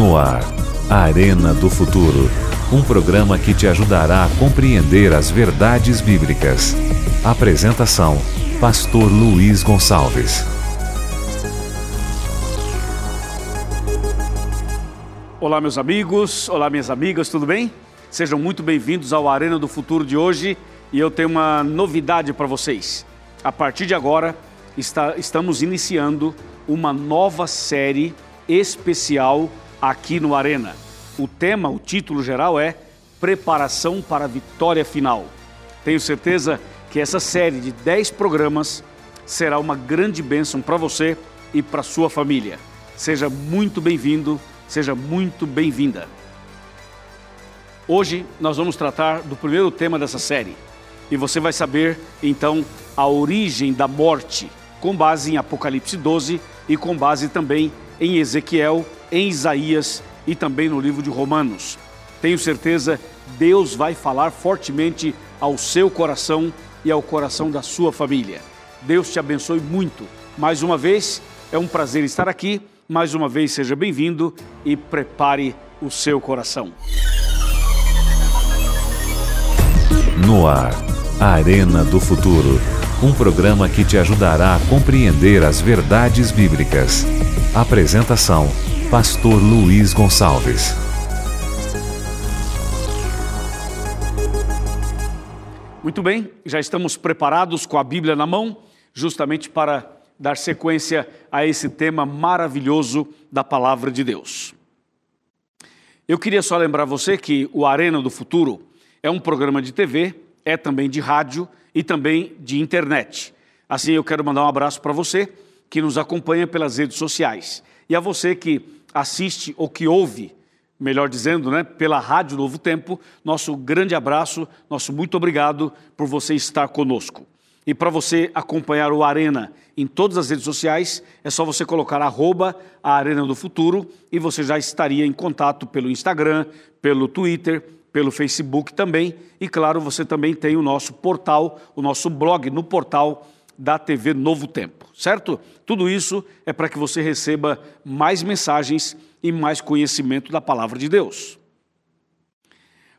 No ar, Arena do Futuro. Um programa que te ajudará a compreender as verdades bíblicas. Apresentação: Pastor Luiz Gonçalves. Olá, meus amigos, olá, minhas amigas, tudo bem? Sejam muito bem-vindos ao Arena do Futuro de hoje e eu tenho uma novidade para vocês. A partir de agora, está, estamos iniciando uma nova série especial aqui no Arena. O tema, o título geral é Preparação para a Vitória Final. Tenho certeza que essa série de 10 programas será uma grande bênção para você e para sua família. Seja muito bem-vindo, seja muito bem-vinda. Hoje nós vamos tratar do primeiro tema dessa série e você vai saber então a origem da morte, com base em Apocalipse 12 e com base também em Ezequiel, em Isaías e também no livro de Romanos. Tenho certeza, Deus vai falar fortemente ao seu coração e ao coração da sua família. Deus te abençoe muito. Mais uma vez, é um prazer estar aqui. Mais uma vez, seja bem-vindo e prepare o seu coração. No ar, Arena do Futuro. Um programa que te ajudará a compreender as verdades bíblicas. Apresentação: Pastor Luiz Gonçalves. Muito bem, já estamos preparados com a Bíblia na mão, justamente para dar sequência a esse tema maravilhoso da palavra de Deus. Eu queria só lembrar você que o Arena do Futuro é um programa de TV, é também de rádio e também de internet. Assim, eu quero mandar um abraço para você que nos acompanha pelas redes sociais e a você que assiste ou que ouve melhor dizendo, né, pela Rádio Novo Tempo, nosso grande abraço, nosso muito obrigado por você estar conosco. E para você acompanhar o Arena em todas as redes sociais, é só você colocar arroba a Arena do Futuro e você já estaria em contato pelo Instagram, pelo Twitter, pelo Facebook também. E claro, você também tem o nosso portal, o nosso blog no portal da TV Novo Tempo, certo? Tudo isso é para que você receba mais mensagens e mais conhecimento da palavra de Deus.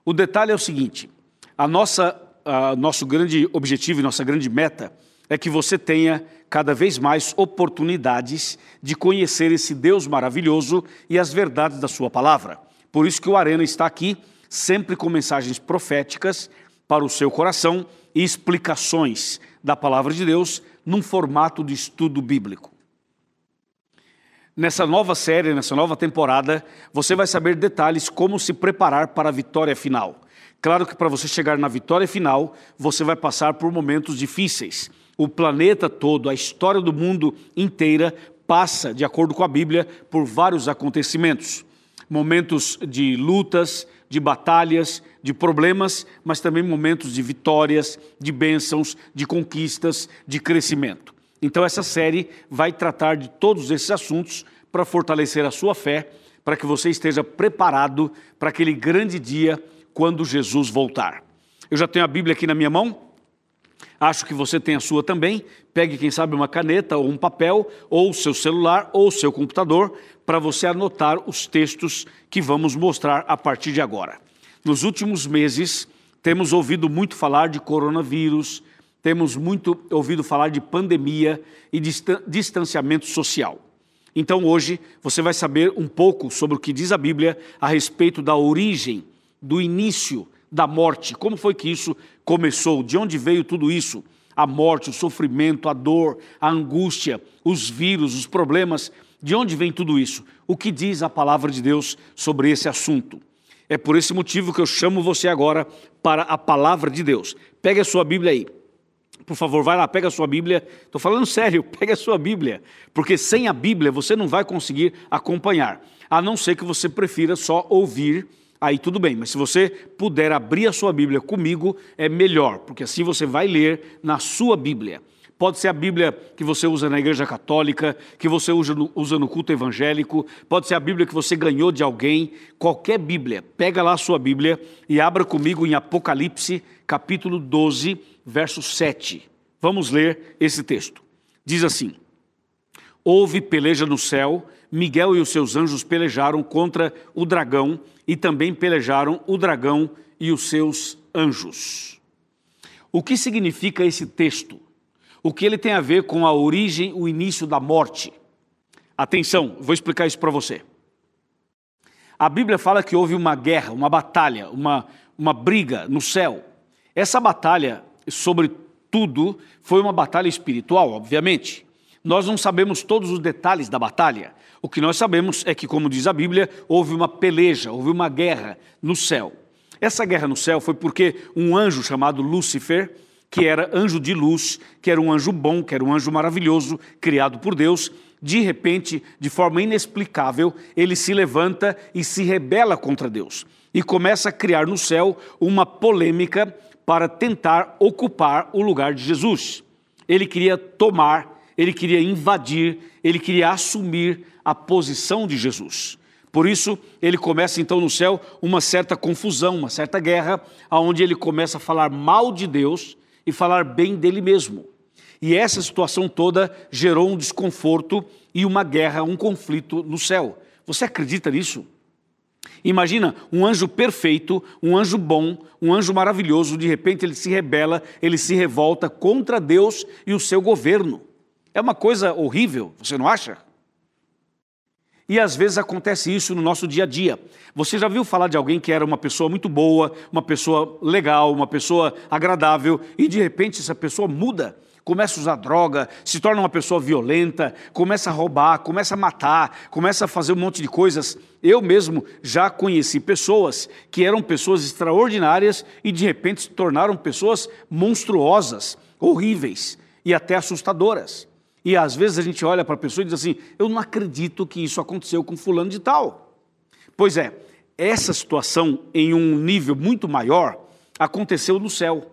O detalhe é o seguinte: a nossa, a nosso grande objetivo e nossa grande meta é que você tenha cada vez mais oportunidades de conhecer esse Deus maravilhoso e as verdades da sua palavra. Por isso que o Arena está aqui, sempre com mensagens proféticas para o seu coração e explicações da palavra de Deus num formato de estudo bíblico. Nessa nova série, nessa nova temporada, você vai saber detalhes como se preparar para a vitória final. Claro que para você chegar na vitória final, você vai passar por momentos difíceis. O planeta todo, a história do mundo inteira passa, de acordo com a Bíblia, por vários acontecimentos. Momentos de lutas, de batalhas, de problemas, mas também momentos de vitórias, de bênçãos, de conquistas, de crescimento. Então, essa série vai tratar de todos esses assuntos para fortalecer a sua fé, para que você esteja preparado para aquele grande dia quando Jesus voltar. Eu já tenho a Bíblia aqui na minha mão, acho que você tem a sua também. Pegue, quem sabe, uma caneta ou um papel, ou seu celular ou seu computador, para você anotar os textos que vamos mostrar a partir de agora. Nos últimos meses, temos ouvido muito falar de coronavírus, temos muito ouvido falar de pandemia e distanciamento social. Então hoje você vai saber um pouco sobre o que diz a Bíblia a respeito da origem, do início da morte, como foi que isso começou, de onde veio tudo isso, a morte, o sofrimento, a dor, a angústia, os vírus, os problemas, de onde vem tudo isso? O que diz a palavra de Deus sobre esse assunto? É por esse motivo que eu chamo você agora para a palavra de Deus. Pegue a sua Bíblia aí. Por favor, vai lá, pega a sua Bíblia. Estou falando sério, pega a sua Bíblia. Porque sem a Bíblia você não vai conseguir acompanhar. A não ser que você prefira só ouvir, aí tudo bem. Mas se você puder abrir a sua Bíblia comigo, é melhor, porque assim você vai ler na sua Bíblia. Pode ser a Bíblia que você usa na igreja católica, que você usa no, usa no culto evangélico, pode ser a Bíblia que você ganhou de alguém, qualquer Bíblia. Pega lá a sua Bíblia e abra comigo em Apocalipse, capítulo 12, verso 7. Vamos ler esse texto. Diz assim: Houve peleja no céu, Miguel e os seus anjos pelejaram contra o dragão e também pelejaram o dragão e os seus anjos. O que significa esse texto? O que ele tem a ver com a origem, o início da morte? Atenção, vou explicar isso para você. A Bíblia fala que houve uma guerra, uma batalha, uma, uma briga no céu. Essa batalha, sobretudo, foi uma batalha espiritual, obviamente. Nós não sabemos todos os detalhes da batalha. O que nós sabemos é que, como diz a Bíblia, houve uma peleja, houve uma guerra no céu. Essa guerra no céu foi porque um anjo chamado Lúcifer, que era anjo de luz, que era um anjo bom, que era um anjo maravilhoso, criado por Deus, de repente, de forma inexplicável, ele se levanta e se rebela contra Deus e começa a criar no céu uma polêmica para tentar ocupar o lugar de Jesus. Ele queria tomar, ele queria invadir, ele queria assumir a posição de Jesus. Por isso, ele começa então no céu uma certa confusão, uma certa guerra, aonde ele começa a falar mal de Deus e falar bem dele mesmo. E essa situação toda gerou um desconforto e uma guerra, um conflito no céu. Você acredita nisso? Imagina um anjo perfeito, um anjo bom, um anjo maravilhoso, de repente ele se rebela, ele se revolta contra Deus e o seu governo. É uma coisa horrível, você não acha? E às vezes acontece isso no nosso dia a dia. Você já viu falar de alguém que era uma pessoa muito boa, uma pessoa legal, uma pessoa agradável, e de repente essa pessoa muda? começa a usar droga, se torna uma pessoa violenta, começa a roubar, começa a matar, começa a fazer um monte de coisas. Eu mesmo já conheci pessoas que eram pessoas extraordinárias e de repente se tornaram pessoas monstruosas, horríveis e até assustadoras. E às vezes a gente olha para a pessoa e diz assim: Eu não acredito que isso aconteceu com Fulano de Tal. Pois é, essa situação em um nível muito maior aconteceu no céu.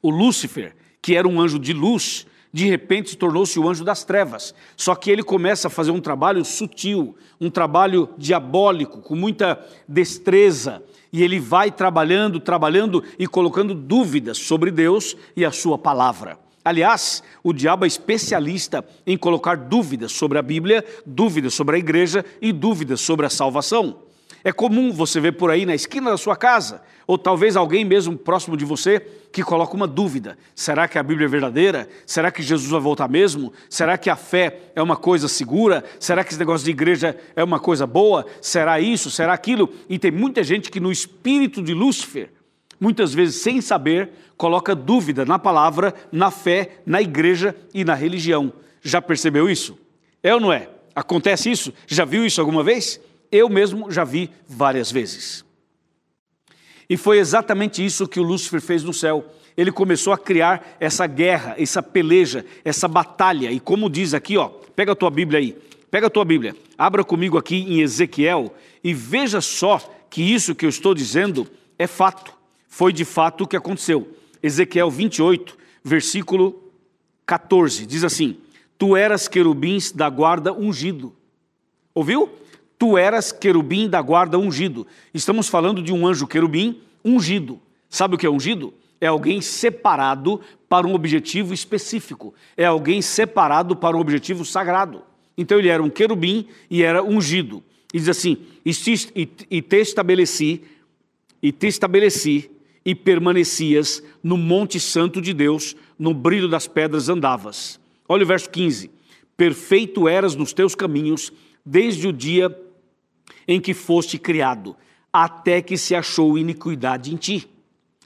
O Lúcifer, que era um anjo de luz, de repente se tornou-se o anjo das trevas. Só que ele começa a fazer um trabalho sutil, um trabalho diabólico, com muita destreza. E ele vai trabalhando, trabalhando e colocando dúvidas sobre Deus e a sua palavra. Aliás, o diabo é especialista em colocar dúvidas sobre a Bíblia, dúvidas sobre a igreja e dúvidas sobre a salvação. É comum você ver por aí na esquina da sua casa, ou talvez alguém mesmo próximo de você, que coloca uma dúvida: será que a Bíblia é verdadeira? Será que Jesus vai voltar mesmo? Será que a fé é uma coisa segura? Será que esse negócio de igreja é uma coisa boa? Será isso? Será aquilo? E tem muita gente que, no espírito de Lúcifer, muitas vezes sem saber, coloca dúvida na palavra, na fé, na igreja e na religião. Já percebeu isso? É ou não é? Acontece isso? Já viu isso alguma vez? Eu mesmo já vi várias vezes. E foi exatamente isso que o Lúcifer fez no céu. Ele começou a criar essa guerra, essa peleja, essa batalha. E como diz aqui, ó, pega a tua Bíblia aí, pega a tua Bíblia, abra comigo aqui em Ezequiel e veja só que isso que eu estou dizendo é fato. Foi de fato o que aconteceu. Ezequiel 28, versículo 14, diz assim: Tu eras querubins da guarda ungido. Ouviu? Tu eras querubim da guarda ungido. Estamos falando de um anjo querubim ungido. Sabe o que é ungido? É alguém separado para um objetivo específico. É alguém separado para um objetivo sagrado. Então ele era um querubim e era ungido. E diz assim: e te estabeleci, e te estabeleci, e permanecias no monte santo de Deus, no brilho das pedras andavas. Olha o verso 15: Perfeito eras nos teus caminhos, desde o dia em que foste criado, até que se achou iniquidade em ti.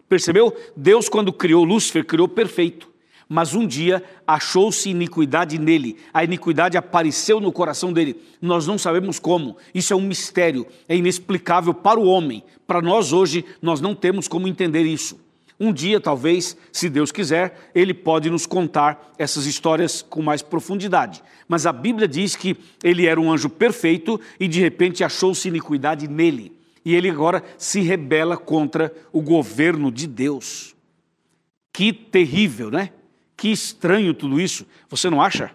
Percebeu? Deus, quando criou Lúcifer, criou perfeito. Mas um dia achou-se iniquidade nele, a iniquidade apareceu no coração dele. Nós não sabemos como, isso é um mistério, é inexplicável para o homem. Para nós hoje, nós não temos como entender isso. Um dia, talvez, se Deus quiser, Ele pode nos contar essas histórias com mais profundidade. Mas a Bíblia diz que ele era um anjo perfeito e de repente achou-se iniquidade nele. E ele agora se rebela contra o governo de Deus. Que terrível, né? Que estranho tudo isso. Você não acha?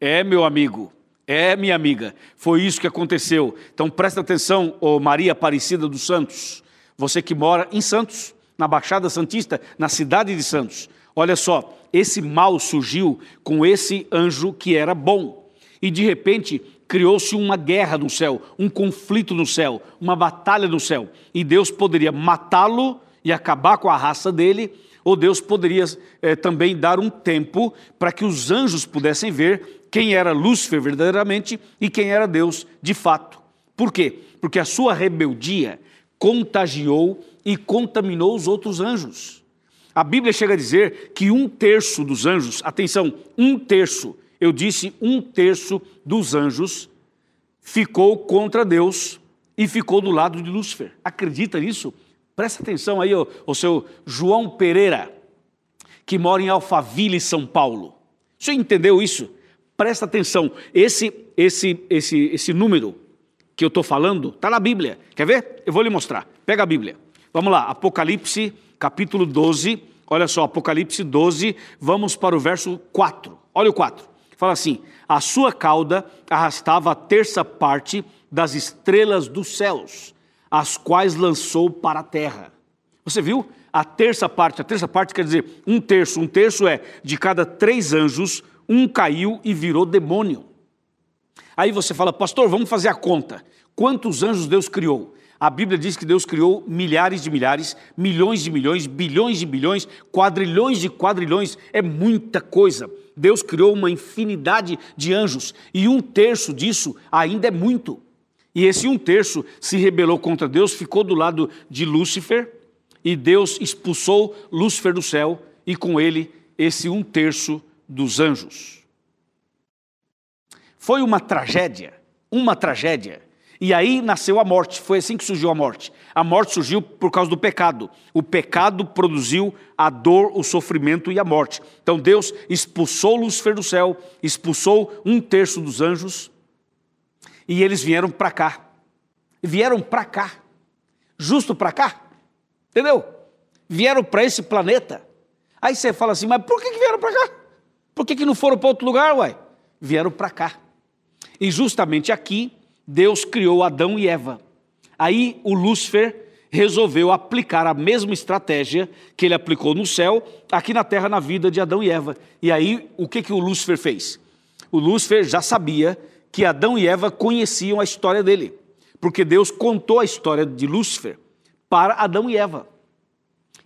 É, meu amigo, é, minha amiga, foi isso que aconteceu. Então presta atenção, Maria Aparecida dos Santos. Você que mora em Santos, na Baixada Santista, na cidade de Santos. Olha só, esse mal surgiu com esse anjo que era bom. E de repente criou-se uma guerra no céu, um conflito no céu, uma batalha no céu. E Deus poderia matá-lo e acabar com a raça dele, ou Deus poderia é, também dar um tempo para que os anjos pudessem ver quem era Lúcifer verdadeiramente e quem era Deus de fato. Por quê? Porque a sua rebeldia contagiou e contaminou os outros anjos. A Bíblia chega a dizer que um terço dos anjos, atenção, um terço, eu disse um terço dos anjos ficou contra Deus e ficou do lado de Lúcifer. Acredita nisso? Presta atenção aí, o seu João Pereira, que mora em Alphaville, São Paulo. Você entendeu isso? Presta atenção. Esse, esse, esse, esse número que eu estou falando está na Bíblia. Quer ver? Eu vou lhe mostrar. Pega a Bíblia. Vamos lá, Apocalipse, capítulo 12. Olha só, Apocalipse 12, vamos para o verso 4. Olha o 4. Fala assim: A sua cauda arrastava a terça parte das estrelas dos céus as quais lançou para a terra. Você viu? A terça parte, a terça parte quer dizer um terço. Um terço é de cada três anjos, um caiu e virou demônio. Aí você fala, pastor, vamos fazer a conta. Quantos anjos Deus criou? A Bíblia diz que Deus criou milhares de milhares, milhões de milhões, bilhões de bilhões, quadrilhões de quadrilhões. É muita coisa. Deus criou uma infinidade de anjos e um terço disso ainda é muito. E esse um terço se rebelou contra Deus, ficou do lado de Lúcifer, e Deus expulsou Lúcifer do céu, e com ele esse um terço dos anjos. Foi uma tragédia, uma tragédia. E aí nasceu a morte, foi assim que surgiu a morte. A morte surgiu por causa do pecado. O pecado produziu a dor, o sofrimento e a morte. Então Deus expulsou Lúcifer do céu, expulsou um terço dos anjos, e eles vieram para cá. Vieram para cá. Justo para cá. Entendeu? Vieram para esse planeta. Aí você fala assim, mas por que, que vieram para cá? Por que, que não foram para outro lugar, uai? Vieram para cá. E justamente aqui, Deus criou Adão e Eva. Aí o Lúcifer resolveu aplicar a mesma estratégia que ele aplicou no céu, aqui na terra, na vida de Adão e Eva. E aí, o que, que o Lúcifer fez? O Lúcifer já sabia que Adão e Eva conheciam a história dele, porque Deus contou a história de Lúcifer para Adão e Eva.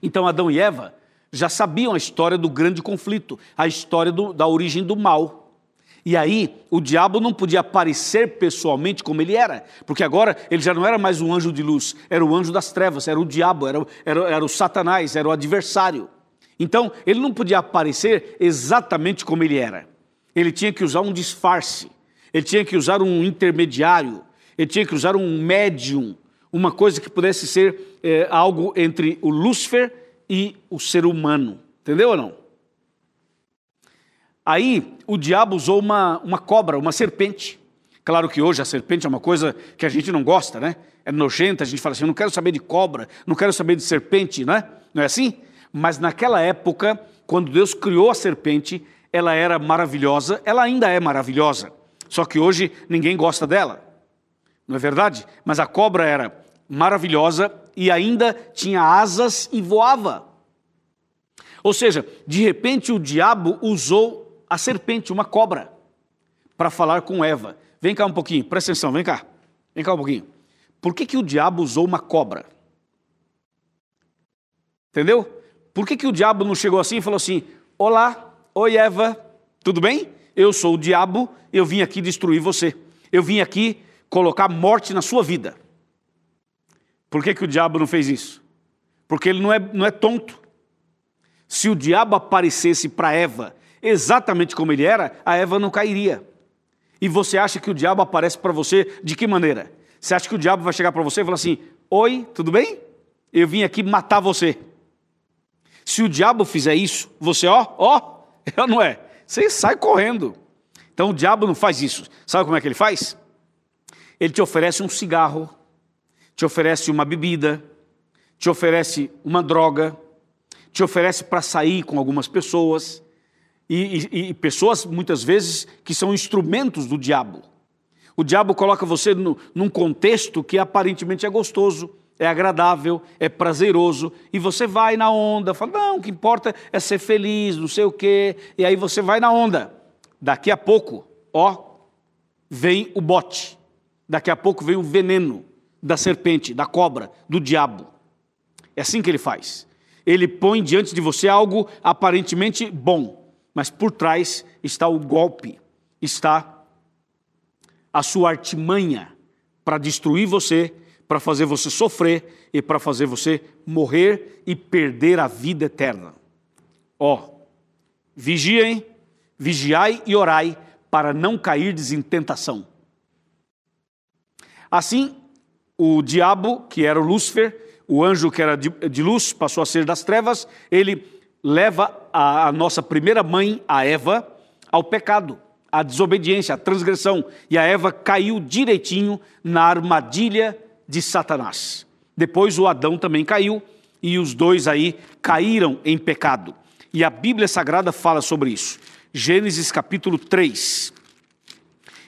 Então Adão e Eva já sabiam a história do grande conflito, a história do, da origem do mal. E aí, o diabo não podia aparecer pessoalmente como ele era, porque agora ele já não era mais um anjo de luz, era o anjo das trevas, era o diabo, era, era, era o Satanás, era o adversário. Então, ele não podia aparecer exatamente como ele era. Ele tinha que usar um disfarce ele tinha que usar um intermediário, ele tinha que usar um médium, uma coisa que pudesse ser é, algo entre o Lúcifer e o ser humano. Entendeu ou não? Aí o diabo usou uma, uma cobra, uma serpente. Claro que hoje a serpente é uma coisa que a gente não gosta, né? É nojenta, a gente fala assim, eu não quero saber de cobra, não quero saber de serpente, né? Não é assim? Mas naquela época, quando Deus criou a serpente, ela era maravilhosa, ela ainda é maravilhosa. Só que hoje ninguém gosta dela, não é verdade? Mas a cobra era maravilhosa e ainda tinha asas e voava. Ou seja, de repente o diabo usou a serpente, uma cobra, para falar com Eva. Vem cá um pouquinho, presta atenção, vem cá. Vem cá um pouquinho. Por que, que o diabo usou uma cobra? Entendeu? Por que, que o diabo não chegou assim e falou assim: Olá, oi Eva, tudo bem? Eu sou o diabo, eu vim aqui destruir você. Eu vim aqui colocar morte na sua vida. Por que, que o diabo não fez isso? Porque ele não é, não é tonto. Se o diabo aparecesse para Eva exatamente como ele era, a Eva não cairia. E você acha que o diabo aparece para você de que maneira? Você acha que o diabo vai chegar para você e falar assim: Oi, tudo bem? Eu vim aqui matar você. Se o diabo fizer isso, você, ó, ó, não é? Você sai correndo. Então o diabo não faz isso. Sabe como é que ele faz? Ele te oferece um cigarro, te oferece uma bebida, te oferece uma droga, te oferece para sair com algumas pessoas, e, e, e, pessoas muitas vezes que são instrumentos do diabo. O diabo coloca você no, num contexto que aparentemente é gostoso, é agradável, é prazeroso, e você vai na onda, fala, não, o que importa é ser feliz, não sei o quê, e aí você vai na onda. Daqui a pouco, ó, vem o bote, daqui a pouco vem o veneno da serpente, da cobra, do diabo. É assim que ele faz. Ele põe diante de você algo aparentemente bom, mas por trás está o golpe, está a sua artimanha para destruir você, para fazer você sofrer e para fazer você morrer e perder a vida eterna. Ó, vigiem, vigiai e orai para não cairdes em tentação. Assim, o diabo, que era o Lúcifer, o anjo que era de, de luz, passou a ser das trevas, ele leva a, a nossa primeira mãe, a Eva, ao pecado, à desobediência, à transgressão. E a Eva caiu direitinho na armadilha de Satanás. Depois o Adão também caiu e os dois aí caíram em pecado. E a Bíblia Sagrada fala sobre isso. Gênesis capítulo 3.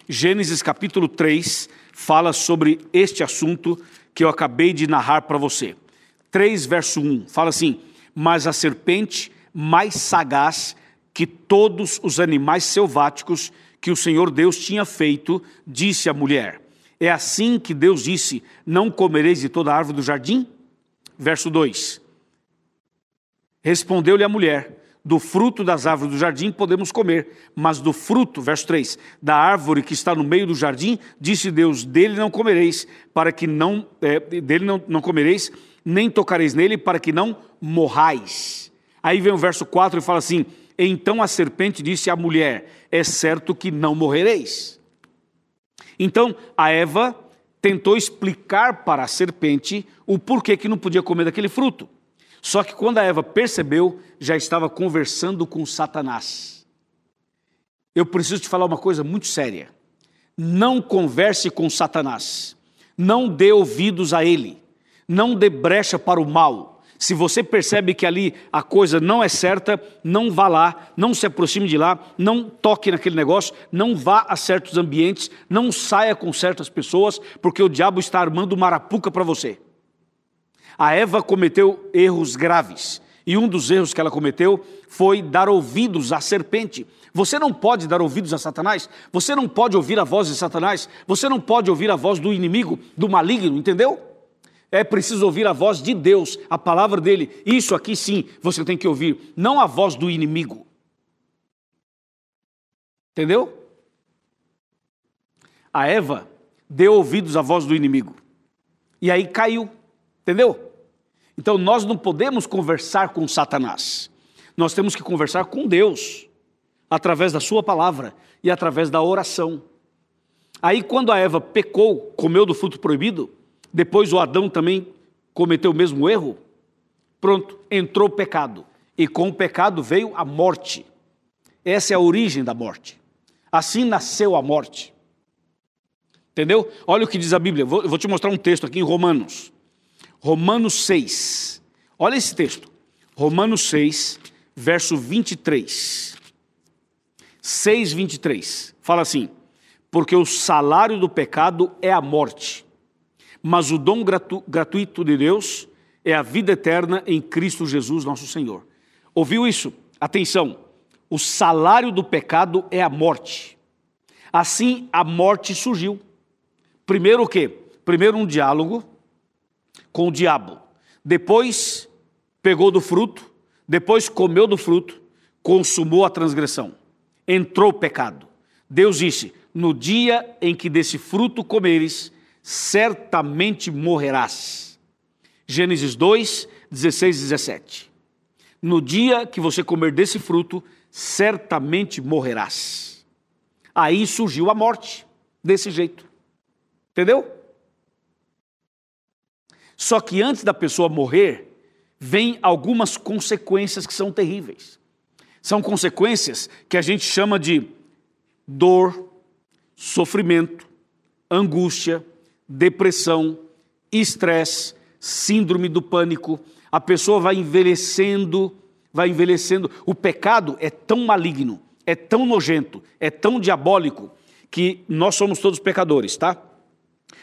Gênesis capítulo 3 fala sobre este assunto que eu acabei de narrar para você. 3 verso 1 fala assim: Mas a serpente, mais sagaz que todos os animais selváticos que o Senhor Deus tinha feito, disse à mulher: é assim que Deus disse: Não comereis de toda árvore do jardim? Verso 2: Respondeu-lhe a mulher: Do fruto das árvores do jardim podemos comer, mas do fruto, verso 3, da árvore que está no meio do jardim, disse Deus: Dele não comereis, para que não, é, dele não, não comereis, nem tocareis nele, para que não morrais. Aí vem o verso 4 e fala assim: Então a serpente disse à mulher: É certo que não morrereis. Então, a Eva tentou explicar para a serpente o porquê que não podia comer daquele fruto. Só que quando a Eva percebeu, já estava conversando com Satanás. Eu preciso te falar uma coisa muito séria. Não converse com Satanás. Não dê ouvidos a ele. Não dê brecha para o mal. Se você percebe que ali a coisa não é certa, não vá lá, não se aproxime de lá, não toque naquele negócio, não vá a certos ambientes, não saia com certas pessoas, porque o diabo está armando uma arapuca para você. A Eva cometeu erros graves, e um dos erros que ela cometeu foi dar ouvidos à serpente. Você não pode dar ouvidos a Satanás, você não pode ouvir a voz de Satanás, você não pode ouvir a voz do inimigo, do maligno, entendeu? É preciso ouvir a voz de Deus, a palavra dele. Isso aqui sim você tem que ouvir, não a voz do inimigo. Entendeu? A Eva deu ouvidos à voz do inimigo. E aí caiu. Entendeu? Então nós não podemos conversar com Satanás. Nós temos que conversar com Deus, através da Sua palavra e através da oração. Aí, quando a Eva pecou, comeu do fruto proibido, depois o Adão também cometeu o mesmo erro. Pronto, entrou o pecado. E com o pecado veio a morte. Essa é a origem da morte. Assim nasceu a morte. Entendeu? Olha o que diz a Bíblia. Eu vou te mostrar um texto aqui em Romanos. Romanos 6. Olha esse texto. Romanos 6, verso 23. 6, 23. Fala assim: Porque o salário do pecado é a morte mas o dom gratu gratuito de Deus é a vida eterna em Cristo Jesus, nosso Senhor. Ouviu isso? Atenção. O salário do pecado é a morte. Assim a morte surgiu. Primeiro o quê? Primeiro um diálogo com o diabo. Depois pegou do fruto, depois comeu do fruto, consumou a transgressão. Entrou o pecado. Deus disse: "No dia em que desse fruto comeres, certamente morrerás. Gênesis 2, 16 e 17. No dia que você comer desse fruto, certamente morrerás. Aí surgiu a morte, desse jeito. Entendeu? Só que antes da pessoa morrer, vem algumas consequências que são terríveis. São consequências que a gente chama de dor, sofrimento, angústia, depressão, estresse, síndrome do pânico. A pessoa vai envelhecendo, vai envelhecendo. O pecado é tão maligno, é tão nojento, é tão diabólico que nós somos todos pecadores, tá?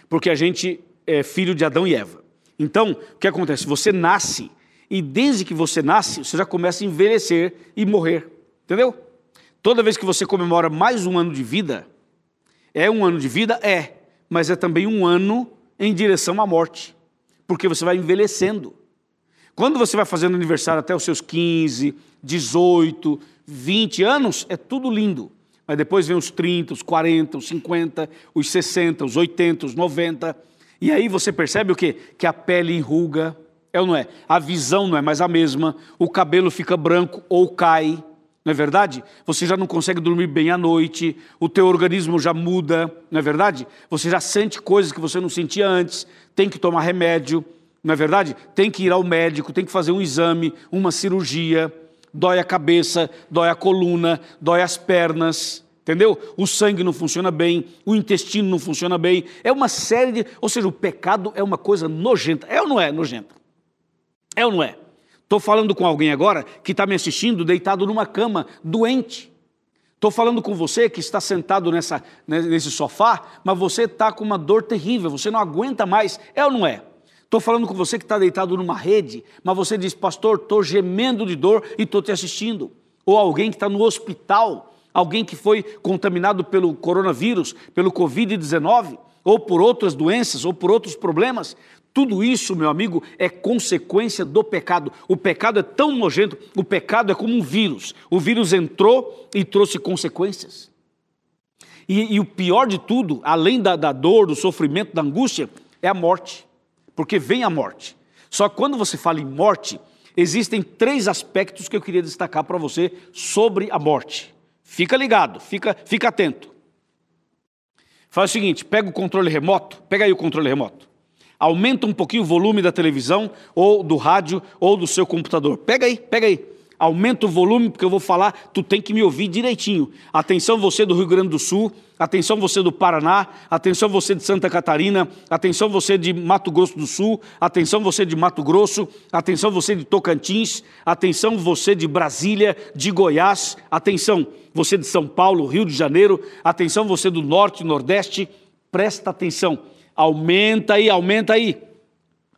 Porque a gente é filho de Adão e Eva. Então, o que acontece? Você nasce e desde que você nasce, você já começa a envelhecer e morrer. Entendeu? Toda vez que você comemora mais um ano de vida, é um ano de vida? É, mas é também um ano em direção à morte, porque você vai envelhecendo. Quando você vai fazendo aniversário até os seus 15, 18, 20 anos, é tudo lindo. Mas depois vem os 30, os 40, os 50, os 60, os 80, os 90. E aí você percebe o quê? Que a pele enruga, é ou não é? A visão não é mais a mesma, o cabelo fica branco ou cai, não é verdade? Você já não consegue dormir bem à noite, o teu organismo já muda, não é verdade? Você já sente coisas que você não sentia antes, tem que tomar remédio, não é verdade? Tem que ir ao médico, tem que fazer um exame, uma cirurgia, dói a cabeça, dói a coluna, dói as pernas, entendeu? O sangue não funciona bem, o intestino não funciona bem, é uma série de. Ou seja, o pecado é uma coisa nojenta. É ou não é nojenta? É ou não é? Estou falando com alguém agora que está me assistindo deitado numa cama, doente. Estou falando com você que está sentado nessa, nesse sofá, mas você está com uma dor terrível, você não aguenta mais. É ou não é? Estou falando com você que está deitado numa rede, mas você diz, pastor, estou gemendo de dor e estou te assistindo. Ou alguém que está no hospital, alguém que foi contaminado pelo coronavírus, pelo Covid-19, ou por outras doenças, ou por outros problemas. Tudo isso, meu amigo, é consequência do pecado. O pecado é tão nojento, o pecado é como um vírus. O vírus entrou e trouxe consequências. E, e o pior de tudo, além da, da dor, do sofrimento, da angústia, é a morte porque vem a morte. Só que quando você fala em morte, existem três aspectos que eu queria destacar para você sobre a morte. Fica ligado, fica, fica atento. Faz o seguinte: pega o controle remoto, pega aí o controle remoto. Aumenta um pouquinho o volume da televisão, ou do rádio, ou do seu computador. Pega aí, pega aí. Aumenta o volume, porque eu vou falar, tu tem que me ouvir direitinho. Atenção, você do Rio Grande do Sul, atenção, você do Paraná, atenção, você de Santa Catarina, atenção, você de Mato Grosso do Sul, atenção, você de Mato Grosso, atenção, você de Tocantins, atenção, você de Brasília, de Goiás, atenção, você de São Paulo, Rio de Janeiro, atenção, você do Norte, Nordeste, presta atenção. Aumenta aí, aumenta aí.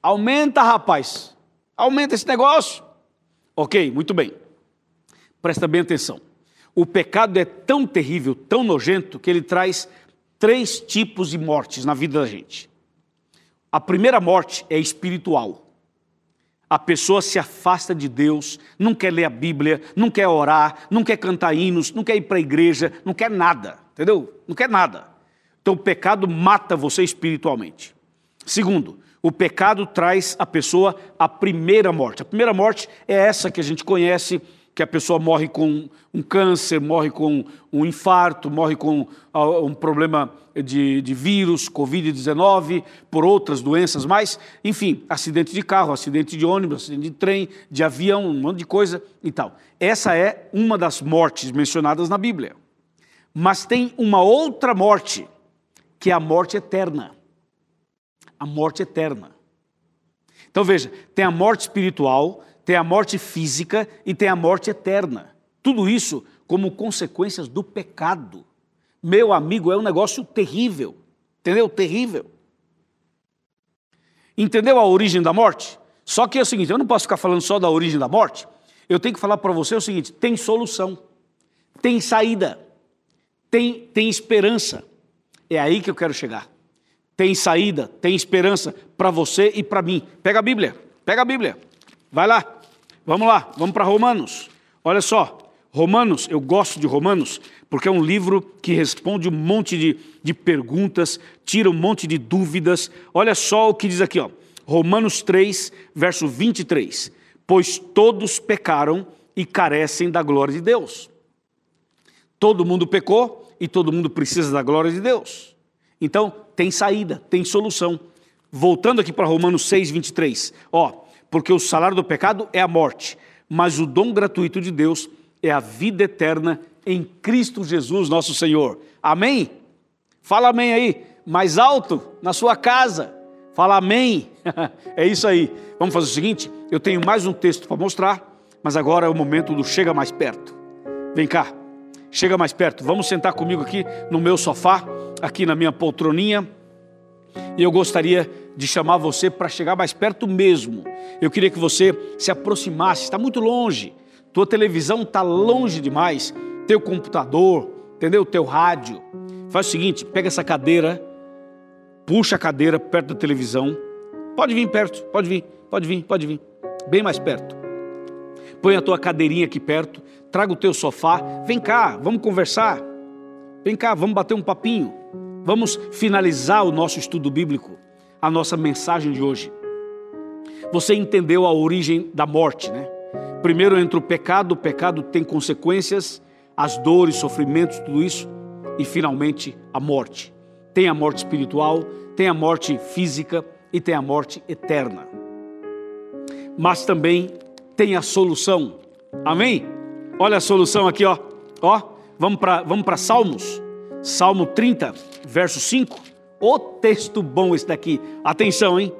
Aumenta, rapaz. Aumenta esse negócio. Ok, muito bem. Presta bem atenção. O pecado é tão terrível, tão nojento, que ele traz três tipos de mortes na vida da gente. A primeira morte é espiritual. A pessoa se afasta de Deus, não quer ler a Bíblia, não quer orar, não quer cantar hinos, não quer ir para a igreja, não quer nada, entendeu? Não quer nada. Então o pecado mata você espiritualmente. Segundo, o pecado traz a pessoa à primeira morte. A primeira morte é essa que a gente conhece, que a pessoa morre com um câncer, morre com um infarto, morre com ah, um problema de, de vírus, Covid-19, por outras doenças mais, enfim, acidente de carro, acidente de ônibus, acidente de trem, de avião, um monte de coisa e tal. Essa é uma das mortes mencionadas na Bíblia. Mas tem uma outra morte, que é a morte eterna a morte eterna. Então veja, tem a morte espiritual, tem a morte física e tem a morte eterna. Tudo isso como consequências do pecado. Meu amigo, é um negócio terrível. Entendeu? Terrível. Entendeu a origem da morte? Só que é o seguinte, eu não posso ficar falando só da origem da morte. Eu tenho que falar para você o seguinte: tem solução, tem saída, tem, tem esperança. É aí que eu quero chegar tem saída, tem esperança para você e para mim. Pega a Bíblia, pega a Bíblia. Vai lá, vamos lá, vamos para Romanos. Olha só, Romanos, eu gosto de Romanos, porque é um livro que responde um monte de, de perguntas, tira um monte de dúvidas. Olha só o que diz aqui, ó. Romanos 3, verso 23. Pois todos pecaram e carecem da glória de Deus. Todo mundo pecou e todo mundo precisa da glória de Deus. Então, tem saída, tem solução. Voltando aqui para Romanos 6, 23. Ó, porque o salário do pecado é a morte, mas o dom gratuito de Deus é a vida eterna em Cristo Jesus, nosso Senhor. Amém? Fala amém aí, mais alto, na sua casa. Fala amém. é isso aí. Vamos fazer o seguinte: eu tenho mais um texto para mostrar, mas agora é o momento do chega mais perto. Vem cá, chega mais perto. Vamos sentar comigo aqui no meu sofá aqui na minha poltroninha. E eu gostaria de chamar você para chegar mais perto mesmo. Eu queria que você se aproximasse, está muito longe. Tua televisão está longe demais, teu computador, entendeu? Teu rádio. Faz o seguinte, pega essa cadeira, puxa a cadeira perto da televisão. Pode vir perto, pode vir, pode vir, pode vir. Bem mais perto. Põe a tua cadeirinha aqui perto, traga o teu sofá, vem cá, vamos conversar. Vem cá, vamos bater um papinho. Vamos finalizar o nosso estudo bíblico, a nossa mensagem de hoje. Você entendeu a origem da morte, né? Primeiro entra o pecado, o pecado tem consequências, as dores, sofrimentos, tudo isso, e finalmente a morte. Tem a morte espiritual, tem a morte física e tem a morte eterna. Mas também tem a solução. Amém? Olha a solução aqui, ó. Ó, vamos para vamos para Salmos. Salmo 30, verso 5. O texto bom esse daqui. Atenção, hein?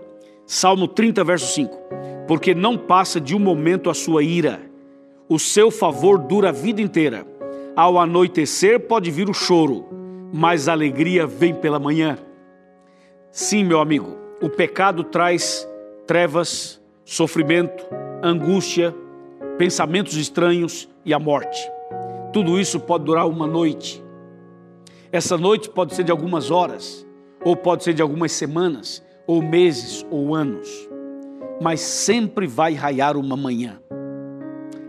Salmo 30, verso 5. Porque não passa de um momento a sua ira. O seu favor dura a vida inteira. Ao anoitecer pode vir o choro, mas a alegria vem pela manhã. Sim, meu amigo, o pecado traz trevas, sofrimento, angústia, pensamentos estranhos e a morte. Tudo isso pode durar uma noite. Essa noite pode ser de algumas horas, ou pode ser de algumas semanas, ou meses, ou anos, mas sempre vai raiar uma manhã.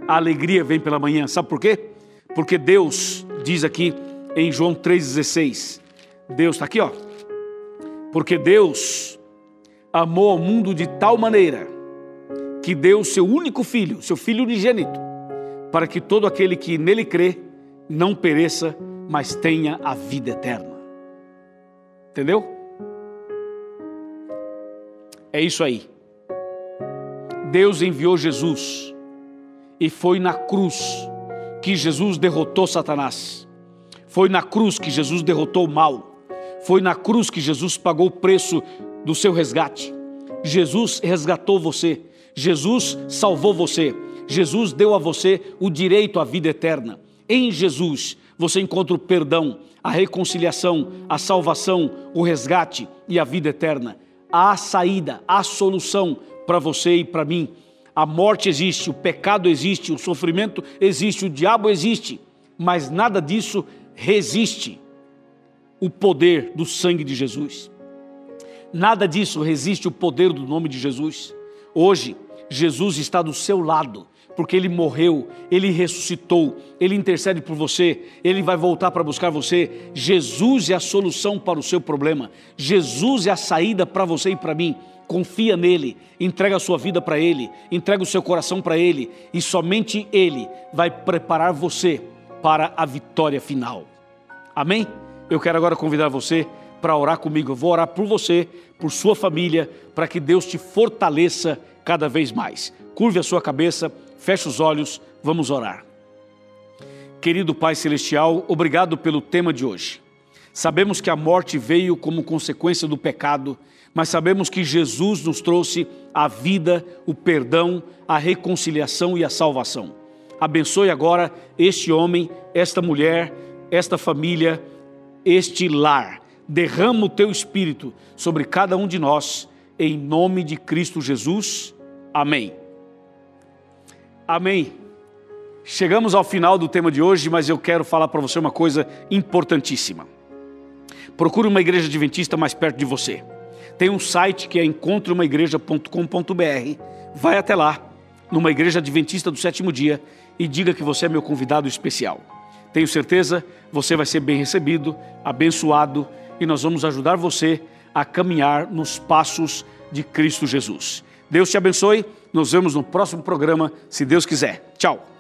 A alegria vem pela manhã, sabe por quê? Porque Deus diz aqui em João 3,16: Deus está aqui, ó. Porque Deus amou ao mundo de tal maneira que deu o seu único filho, seu filho unigênito, para que todo aquele que nele crê não pereça, mas tenha a vida eterna. Entendeu? É isso aí. Deus enviou Jesus e foi na cruz que Jesus derrotou Satanás. Foi na cruz que Jesus derrotou o mal. Foi na cruz que Jesus pagou o preço do seu resgate. Jesus resgatou você. Jesus salvou você. Jesus deu a você o direito à vida eterna. Em Jesus você encontra o perdão, a reconciliação, a salvação, o resgate e a vida eterna. Há saída, há solução para você e para mim. A morte existe, o pecado existe, o sofrimento existe, o diabo existe, mas nada disso resiste o poder do sangue de Jesus. Nada disso resiste o poder do nome de Jesus. Hoje, Jesus está do seu lado porque ele morreu, ele ressuscitou, ele intercede por você, ele vai voltar para buscar você. Jesus é a solução para o seu problema, Jesus é a saída para você e para mim. Confia nele, entrega a sua vida para ele, entrega o seu coração para ele, e somente ele vai preparar você para a vitória final. Amém? Eu quero agora convidar você para orar comigo. Eu vou orar por você, por sua família, para que Deus te fortaleça cada vez mais. Curve a sua cabeça Feche os olhos, vamos orar. Querido Pai Celestial, obrigado pelo tema de hoje. Sabemos que a morte veio como consequência do pecado, mas sabemos que Jesus nos trouxe a vida, o perdão, a reconciliação e a salvação. Abençoe agora este homem, esta mulher, esta família, este lar. Derrama o teu espírito sobre cada um de nós, em nome de Cristo Jesus. Amém. Amém. Chegamos ao final do tema de hoje, mas eu quero falar para você uma coisa importantíssima. Procure uma igreja adventista mais perto de você. Tem um site que é encontreumaigreja.com.br. Vai até lá, numa igreja adventista do sétimo dia, e diga que você é meu convidado especial. Tenho certeza, você vai ser bem recebido, abençoado, e nós vamos ajudar você a caminhar nos passos de Cristo Jesus. Deus te abençoe. Nos vemos no próximo programa, se Deus quiser. Tchau.